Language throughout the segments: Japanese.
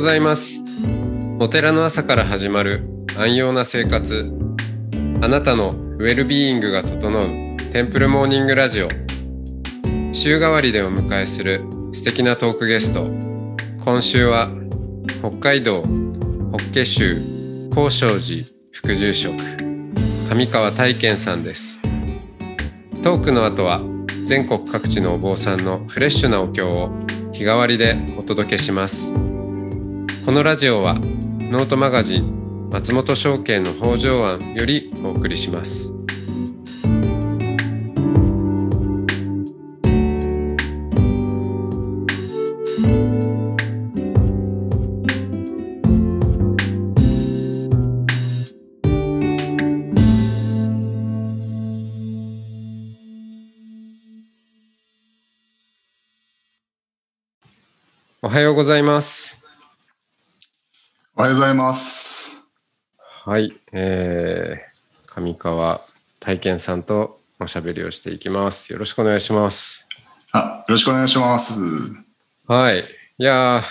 ございます。お寺の朝から始まる安養な生活。あなたのウェルビーイングが整うテンプルモーニングラジオ。週替わりでお迎えする素敵なトークゲスト。今週は北海道法華宗高尚寺副住職上川大健さんです。トークの後は全国各地のお坊さんのフレッシュなお経を日替わりでお届けします。このラジオはノートマガジン松本証券の北条案よりお送りしますおはようございます。おはようございます。はい、えー、上川大健さんとおしゃべりをしていきます。よろしくお願いします。あ、よろしくお願いします。はい、いやー、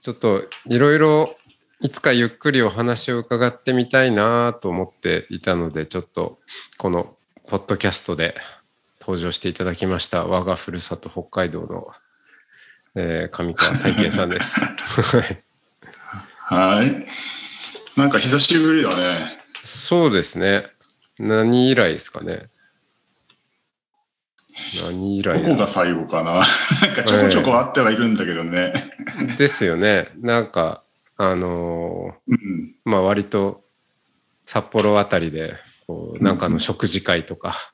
ちょっといろいろいつかゆっくりお話を伺ってみたいなと思っていたので、ちょっとこのポッドキャストで登場していただきました我がふるさと北海道の、えー、上川大健さんです。はいはい。なんか久しぶりだね。そうですね。何以来ですかね。何以来だどこが最後かな。なんかちょこちょこあってはいるんだけどね。ですよね。なんか、あのうん。ーまあ割と札幌あたりで、こう、なんかの食事会とか、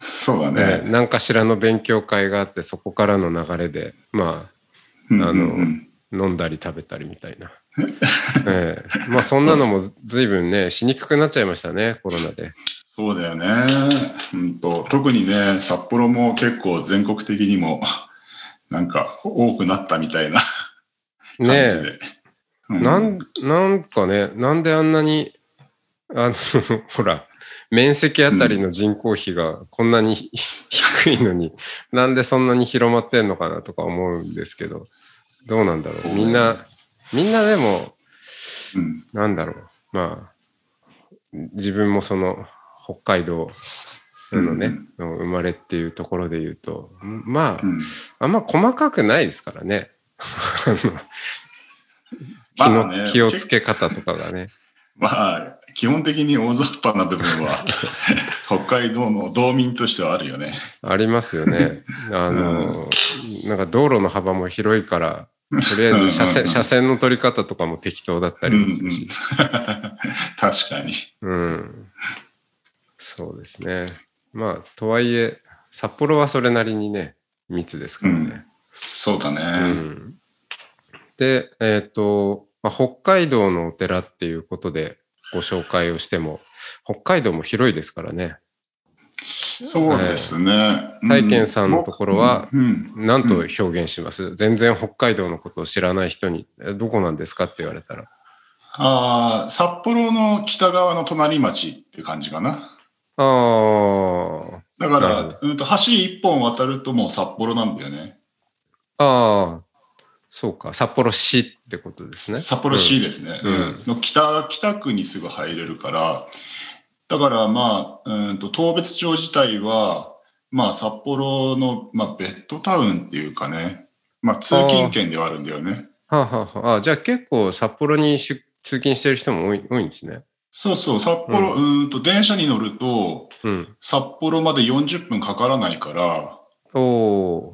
そうだねね。何かしらの勉強会があって、そこからの流れで、まうんあのうんうんあ、飲んだり食べたりみたいな。ええまあそんなのも随分ね、しにくくなっちゃいましたね、コロナで。そうだよね。うんと特にね、札幌も結構全国的にもなんか多くなったみたいな感じねで。え。うんなん、なんかね、なんであんなに、あの、ほら、面積あたりの人口比がこんなにひ低いのに、なんでそんなに広まってんのかなとか思うんですけど、どうなんだろう。みんな、みんなでも、うんなんだろう。まあ、自分もその、北海道のね、の生まれっていうところで言うと、まあ、うんあんま細かくないですからね。気の、まあね気をつけ方とかがね。まあ、基本的に大雑把な部分は 北海道の道民としてはあるよね。ありますよね。あの、なんか道路の幅も広いから、とりあえず車線、うんうんうん車線の取り方とかも適当だったりもするし。確かに。うん。そうですね。まあ、とはいえ、札幌はそれなりにね、密ですからね。そうだね。うんで、えっ、と、まあ、北海道のお寺っていうことでご紹介をしても、北海道も広いですからね。そうですね。大健さんのところはなんと表現します、全然北海道のことを知らない人に、えどこなんですかって言われたら。あー札幌の北側の隣町っていう感じかな。ああ、だから、うん、と橋一本渡るともう札幌なんだよね。ああ、そうか、札幌市ってことですね。札幌市ですね。うんうんの北北区にすぐ入れるから、だからまあ、うんと当別町自体は、まあ札幌の、まあ、ベッドタウンっていうかね、まあ通勤圏ではあるんだよね。はあ、はあはあ、あじゃあ結構札幌に出通勤してる人も多い多いんですね。そうそう、札幌、うーんと電車に乗ると、うん。札幌まで40分かからないから、お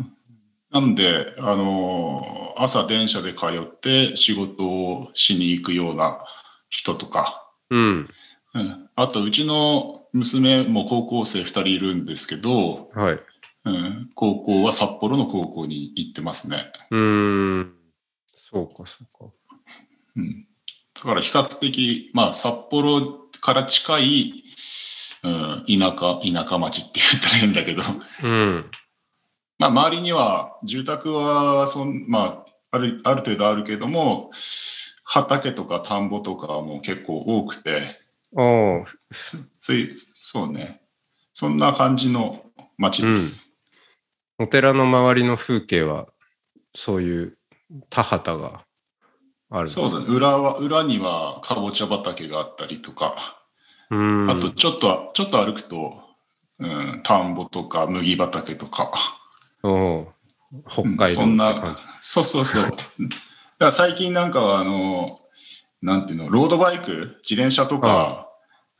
なんで、あのー朝電車で通って仕事をしに行くような人とか、うん。うん、あとうちの娘も高校生2人いるんですけど、はい。うん、高校は札幌の高校に行ってますね。うーん。そうか、そうか。うん、だから比較的、まあ、札幌から近い、うん、田舎、田舎町って言ったら変だけど、うん。まあ、周りには住宅はそん、まあ、あるある程度あるけども畑とか田んぼとかも結構多くておおそそう。いうそうね。そんな感じの町です。お寺の周りの風景は、そういう田畑がある。そうだね。裏は、裏にはかぼちゃ畑があったりとか、うん。あとちょっと、ちょっと歩くと、うん、田んぼとか麦畑とか、おう。北海道ってそんなそうそうそう。だから最近なんかは、あの、なんていうの、ロードバイク、自転車とか、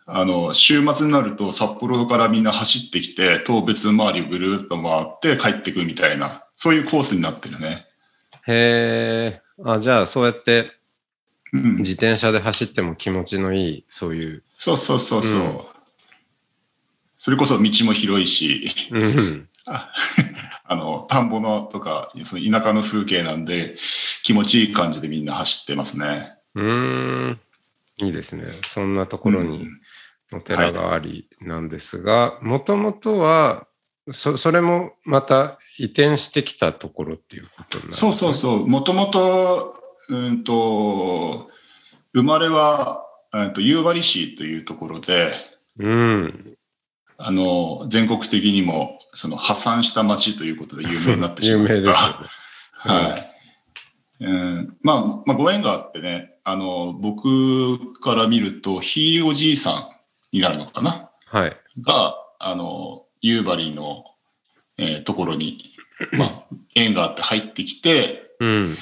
あの、週末になると札幌からみんな走ってきて、当別周りをぐるっと回って帰ってくるみたいな、そういうコースになってるね。へえ。あ、じゃあそうやってうん、自転車で走っても気持ちのいい、そういう。そうそうそうそう。うんそれこそ道も広いし、うん。あ あの、田んぼのとか、その田舎の風景なんで、気持ちいい感じでみんな走ってますね。うーん。いいですね。そんなところにお寺がありなんですが、もともとは、そそれもまた移転してきたところっていうことになるそうそうそう。もともと、うんと、生まれは、うんと夕張市というところで、う。うん。あの、全国的にも、その破産した町ということで有名になってし有まった。名ですよね。はい。うん、まあ、まあ、ご縁があってね、あの、僕から見ると、ひいおじいさんになるのかな？はい。が、あの、夕張の、えーところに、まあ、縁があって入ってきて、うん。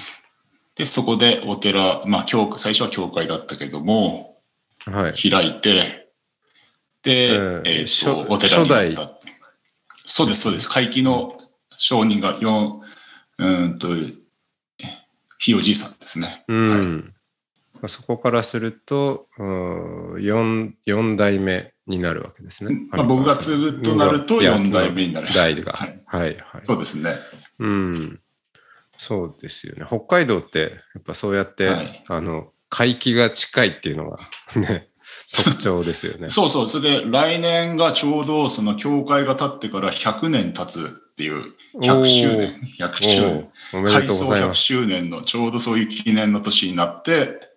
で、そこでお寺、まあ、教会、最初は教会だったけども、はい。開いて、で、えーえっ、初と、お寺にな初った。そうです、そうです。会期の商人が4、うーんと、ひいおじいさんですね。うん。まあそこからすると、うん、4, 4代目になるわけですね。まあ、僕が継ぐとなるといや4代目になる。代が。ははいい、はい、そうですね。うん。そうですよね。北海道って、やっぱそうやって、はいあの、海域が近いっていうのがね、特徴ですよね。そうそう。それで来年がちょうどその教会が建ってから100年経つっていう、100周年、100周年。おーおめで改装100とうございます。周年のちょうどそういう記念の年になって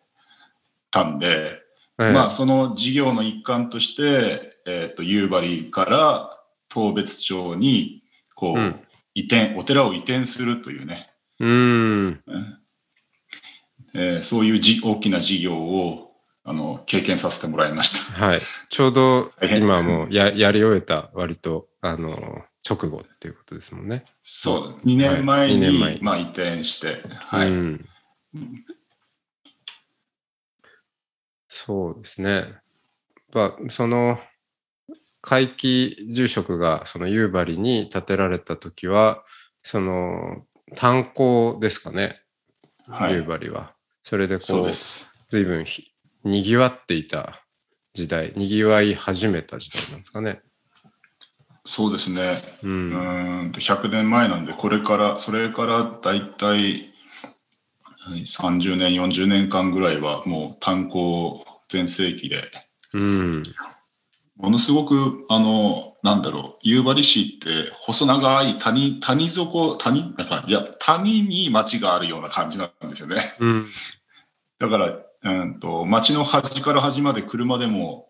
たんで、ええまあその事業の一環として、えっ、と、夕張から当別町に、こう、うん移転、お寺を移転するというね、うん。えーそういうじ大きな事業を、あの、経験させてもらいました。はい。ちょうど今もうややり終えた割と、あの、直後っていうことですもんね。そう、2年前に、はい二年前まあ移転して、はい。うん。そうですね。まあ、その、会期住職がその夕張に建てられた時は、その、炭鉱ですかね、夕はい。張は。それでこそううで、す。随分ひにぎわっていた時代、にぎわい始めた時代なんですかね。そうですね。う。うんーんと100年前なんで、これから、それからだいたい30年、40年間ぐらいはもう炭鉱全盛期で、うん。ものすごく、あの、なんだろう、夕張市って細長い谷、谷底、谷、なんか、いや、谷に町があるような感じなんですよね。うん。だから、うんと、町の端から端まで車でも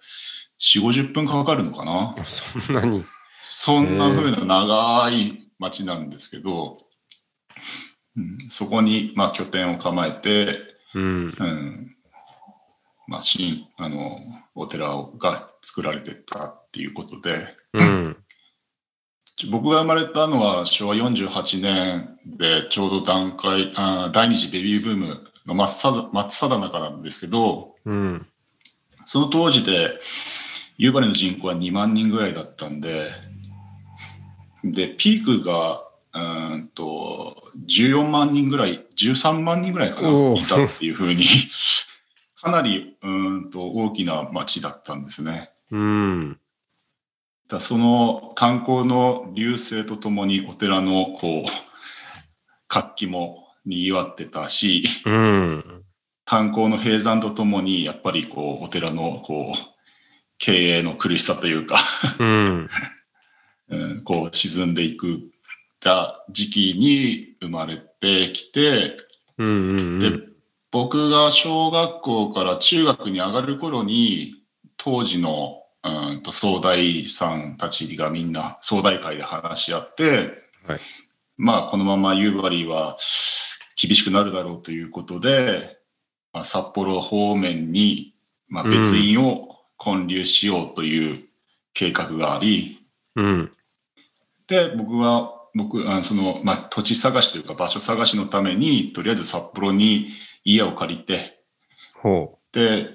4、50分かかるのかな？そんなに。そんな風な長い町なんですけど、うん、そこに、まあ、拠点を構えて、うん。うん、まあ、新、あの、お寺が作られてたっていうことで、うん。僕が生まれたのは昭和48年でちょうど段階、あー第二次ベビーブームの真っ只真っ只中なんですけど、うん。その当時で夕張の人口は2万人ぐらいだったんで、で、ピークが、うーんと、14万人ぐらい、13万人ぐらいかな、いたっていうふうに、かなり、うーんと大きな町だったんですね。うん。だその炭鉱の隆盛とともにお寺のこう活気も賑わってたしうん。炭鉱の閉山とともにやっぱりこうお寺のこう経営の苦しさというか、うん。うん、こう沈んでいくた時期に生まれてきてうん。うん。で僕が小学校から中学に上がる頃に当時のうんと総大さんたちがみんな総大会で話し合って、はいまあこのまま夕張は厳しくなるだろうということでまあ、札幌方面に、まあ、別院を建立しようという計画があり、うん。で、僕は、僕、あのその、まあ、土地探しというか場所探しのために、とりあえず札幌に家を借りて、ほで、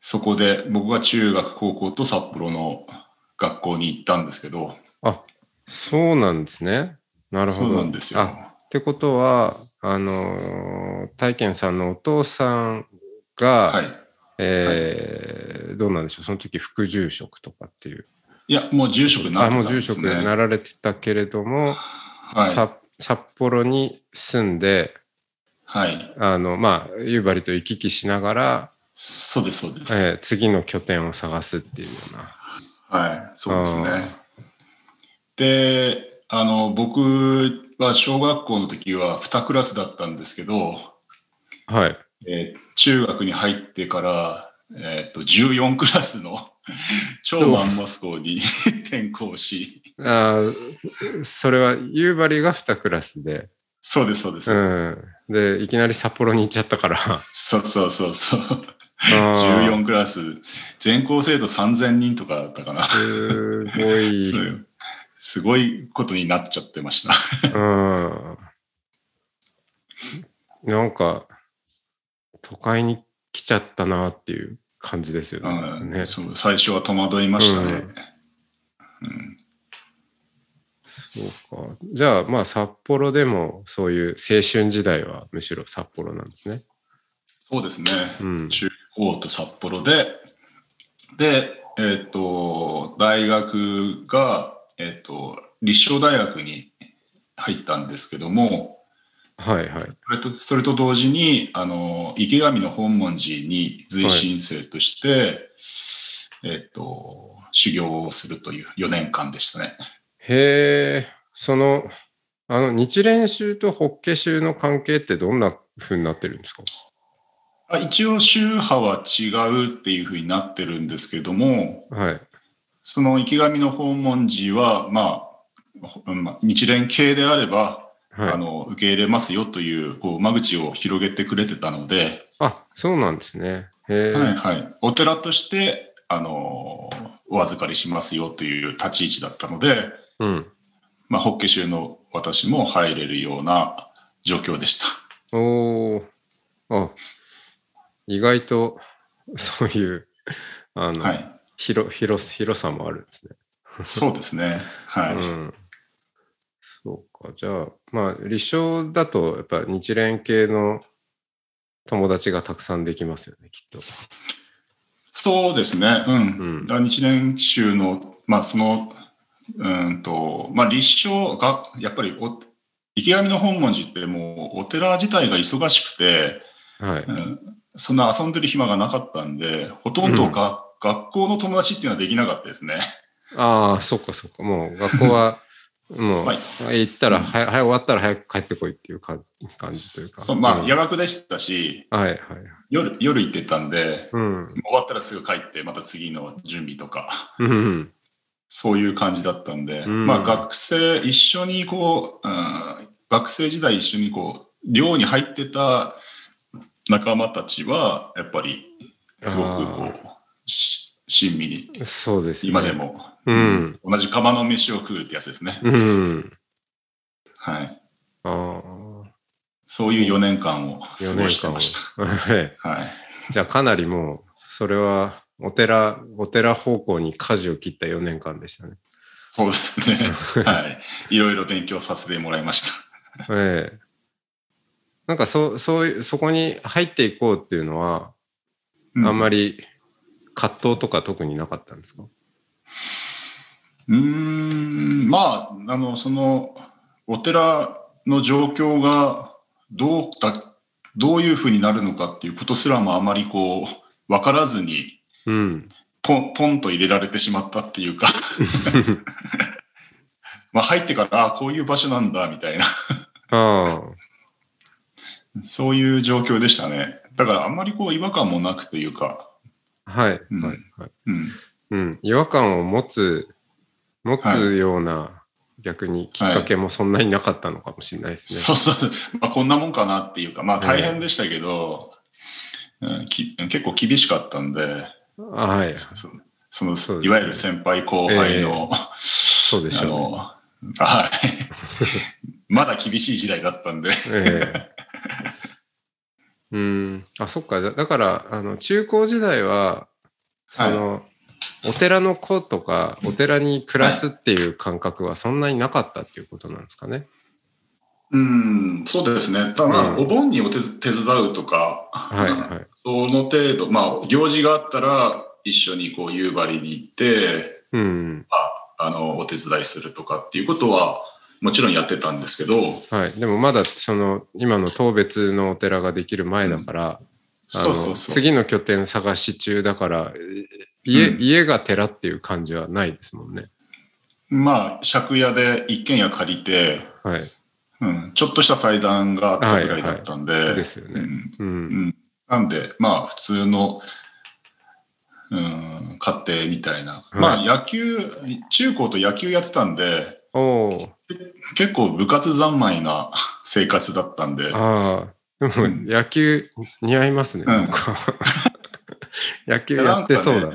そこで僕は中学、高校と札幌の学校に行ったんですけど、う。あ、そうなんですね。なるほど。そうなんですよ。あ、ってことは、あのー、大賢さんのお父さんが、はい。えーどうなんでしょう、その時副住職とかっていう。いや、もう住職になっあ、てもうたんですね。住職になられてたけれども、はい。さ札幌に住んで、はい。あの、まあ、夕張と行き来しながら、そうです、そうです。えー次の拠点を探すっていうような。はい、そうですねあ。で、あの、僕は小学校の時は2クラスだったんですけど、はい。えー中学に入ってから、えっと14クラスの超マンモス校に 転校し、あーそれは夕張が2クラスで、そうです、そうです。うん。で、いきなり札幌に行っちゃったから。そうそうそうそう。あー14クラス、全校生徒3000人とかだったかな。すごい。すごいことになっちゃってました。うん。なんか、都会に来ちゃったなっていう感じですよね。うんねそう最初は戸惑いましたね。うんそうか。じゃあ、まあ、札幌でもそういう青春時代はむしろ札幌なんですね。そうですね。うん。中高と札幌で、で、えっ、と、大学が、えっ、と、立正大学に入ったんですけども、はいはい。それとそれと同時に、あの、池上の本門寺に随心生として、えっ、と、修行をするという4年間でしたね。へえ、その、あの、日蓮宗と法華宗の関係ってどんな風になってるんですか？あ一応宗派は違うっていうふうになってるんですけども、はい。その池上の訪問寺は、まあ、日蓮系であれば、はい。あの受け入れますよというこう間口を広げてくれてたので、あ、そうなんですね。はいはい、お寺としてあのお預かりしますよという立ち位置だったので、うん。まあ、法華宗の私も入れるような状況でした。おーあ、意外と、そういう、あの、はい、広、広、広さもあるんですね。そうですね。はい、うん。そうか。じゃあ、まあ、立正だと、やっぱ日蓮系の友達がたくさんできますよね、きっと。そうですね。うん。うん日蓮宗の、まあ、その、うんと、まあ、立正が、やっぱりお、池上の本門寺ってもうお寺自体が忙しくて、はい。うんそんな遊んでる暇がなかったんで、ほとんどが、学校の友達っていうのはできなかったですね。ああ、そっかそっか。もう学校は、もう、はい行ったら、はい、はい、終わったら早く帰ってこいっていう感じ感じというか。そうまあ、うん夜学でしたし、はいはい。夜、夜行ってたんで、うん。終わったらすぐ帰って、また次の準備とか、うんうん。そういう感じだったんで、うんまあ学生、一緒にこう、うん学生時代一緒にこう、寮に入ってた仲間たちは、やっぱり、すごくこう、し親身に、そうですね。今で。も、うん。同じ釜の飯を食うってやつですね。うん。はい。あそういう4年間をあ、過ごしてまし。た。はい。じゃあかなりもう、それは、お寺、お寺方向に舵を切った4年間でしたね。そうですね。はい。いろいろ勉強させてもらいました。ええなんかそ、そういう、そこに入っていこうっていうのは、あんまり。り葛藤とか特になかったんですか？うーん、まあ、あの、その、お寺の状況がどうだ、どういうふうになるのかっていうことすらもあまりこう、わからずに、うん。ポン、ポンと入れられてしまったっていうか、まあ入ってから、あこういう場所なんだ、みたいな、あそういう状況でしたね。だからあんまりこう違和感もなくというか、あ、はい、うん。はい、はい。うん、うん。違和感を持つ、持つような、逆にきっかけもそんなになかったのかもしれないですね。そうそう、まあ、こんなもんかなっていうか、まあ大変でしたけど、うんき結構厳しかったんで、はい。そそのねいわゆる先輩後輩の、そうでしあょうね。の、はい。まだ厳しい時代だったんで、ええうん。あ、そっか。だだから、あの、中高時代は、その、お寺の子とか、お寺に暮らすっていう感覚はそんなになかったっていうことなんですかね？うん、そうですね。ただお盆にお手手伝うとか、はいはい。その程度、まあ、行事があったら、一緒にこう、夕張に行って、うん。あの、お手伝いするとかっていうことは、もちろんやってたんですけど、はい。でもまだ、その、今の当別のお寺ができる前だから、そうそうそう。次の拠点探し中だから、家、うん家が寺っていう感じはないですもんね。まあ、借家で一軒家借りて、はい。うん、ちょっとした祭壇があったぐらいだったんで、ですよね。うんうん。なんで、まあ、普通の、うん、家庭みたいな。いまあ、野球、中高と野球やってたんで。結構部活三昧な 生活だったんで、ああ、でもうん野球似合いますね。うんなんか 野球やってそうだ。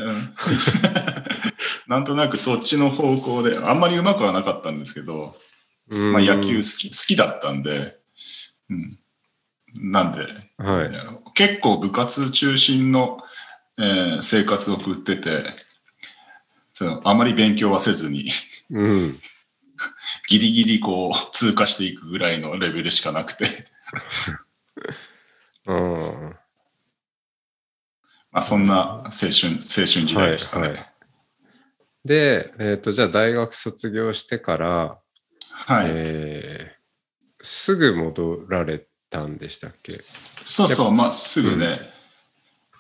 なんとなくそっちの方向で、あんまりうまくはなかったんですけど、うんまあ、野球好き好きだったんで、うん、なんで、はい。結構部活中心の、えー生活を送っててそのあまり勉強はせずにうん。ギリギリこう通過していくぐらいのレベルしかなくて、うん。まあ、そんな青春青春時代でしたね。はいはいで、えっ、と、じゃあ大学卒業してから、はいえーすぐ戻られたんでしたっけ？そうそう、まあ、すぐね。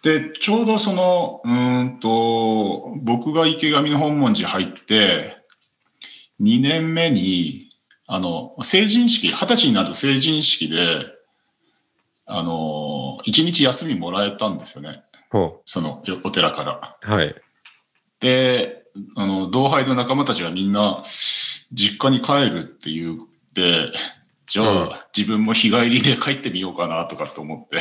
で、ちょうどその、うーんと、僕が池上の本門寺入って、2年目に、あの、成人式、二十歳になると成人式で、あの、1日休みもらえたんですよね。ほその、よお寺から。う。はい。で、あの、同輩の仲間たちがみんな、実家に帰るって言って、じゃあ、うん自分も日帰りで帰ってみようかなとかって思って、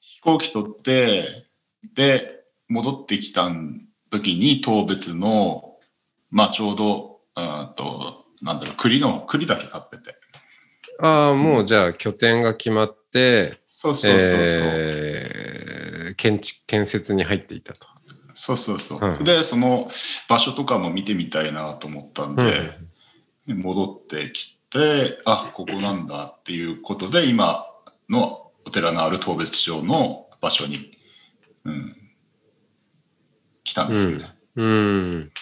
飛行機取って、で、戻ってきた時に当別の、まあちょうど、うんと、なんだろう、栗の、栗だけ買ってて。ああ、もうじゃあ拠点が決まって、そうそうそうそう。えー建築建設に入っていたと。そうそうそう。うんで、その場所とかも見てみたいなと思ったんで、戻ってきて、あ、ここなんだっていうことで、今のお寺のある当別町の場所に、うん、来たんですよね。うん。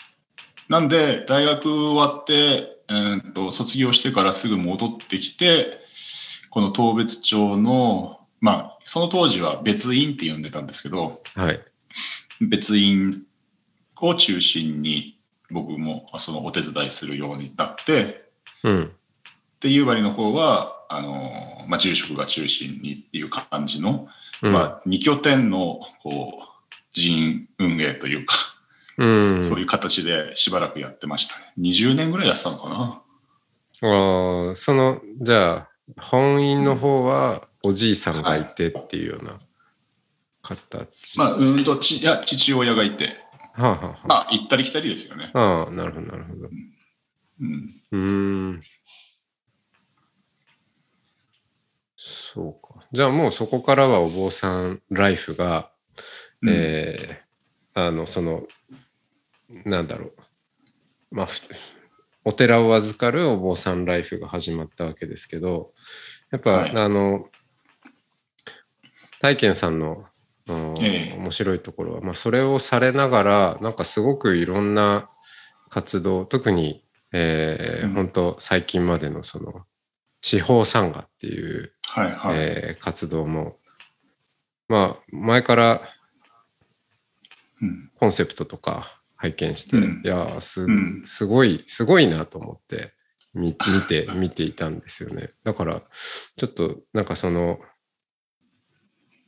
なんで、大学終わって、えーっと、卒業してからすぐ戻ってきて、この当別町の、まあ、その当時は別院って呼んでたんですけど、はい。別院を中心に僕もそのお手伝いするようになって、うん。で、夕張の方は、あの、まあ、住職が中心にっていう感じの、うんまあ、二拠点の、こう、人員運営というか、うん。そういう形でしばらくやってましたね。20年ぐらいやってたのかな。ああ、その、じゃあ、本院の方はおじいさんがいてっていうような形。まあ、うんと、ちいや父親がいて、はあ、はあはまあ、行ったり来たりですよね。あ、ああ、なるほど、なるほど。うん。うーん。そうか。じゃあもうそこからはお坊さんライフが、うんえーあの、その、なんだろう。まあ、ふお寺を預かるお坊さんライフが始まったわけですけど、やっぱ、はいあの、大賢さんの、うん。ええ。面白いところは、まあ、それをされながら、なんかすごくいろんな活動、特に、えーうん。本当最近までのその、司法参加っていう、はいはい。えー活動も、まあ、前からうん。コンセプトとか拝見して、うん。いやーすうん。すごいすごいなと思って見見て見ていたんですよね。だからちょっとなんかその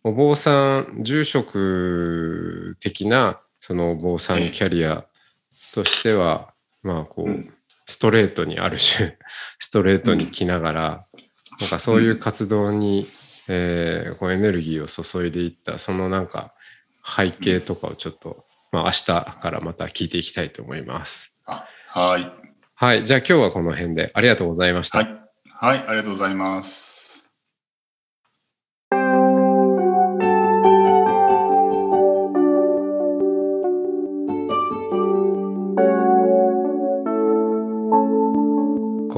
お坊さん住職的なそのお坊さんキャリアとしては、まあこう、うんストレートにある種 ストレートに来ながら、なんかそういう活動にえーこうエネルギーを注いでいったそのなんか背景とかをちょっと、まあ明日からまた聞いていきたいと思います。あはい。はい。じゃあ今日はこの辺でありがとうございました。はい。はい、ありがとうございます。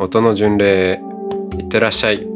音の巡礼へいってらっしゃい。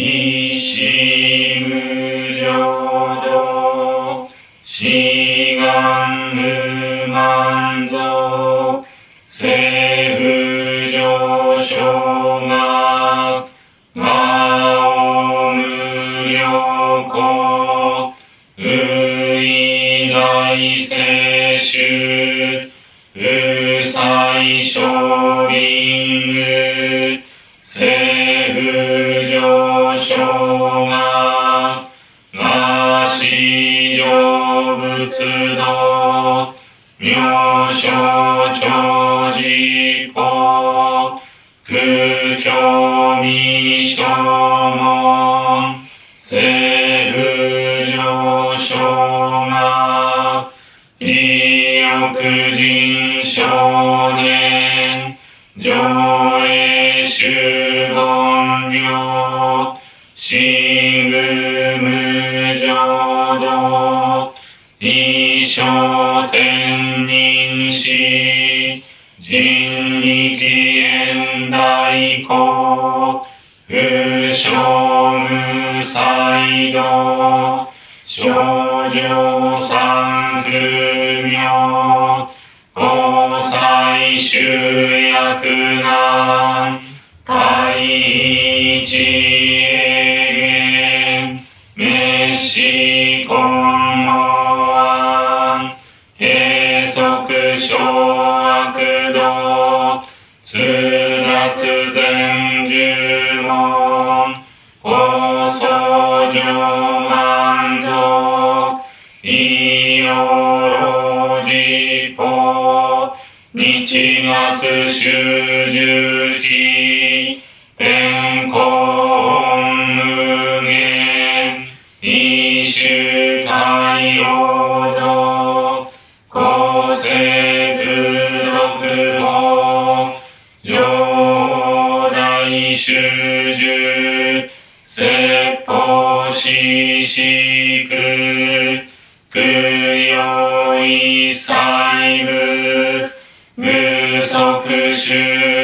願年、上映主言病、真愚無浄土、一生天人死、人力縁大公、不詳無才道、少女三役難、第一永遠、滅死根も案、閉塞症。月主十期、Krishna.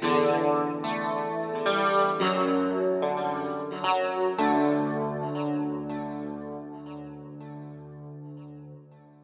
う。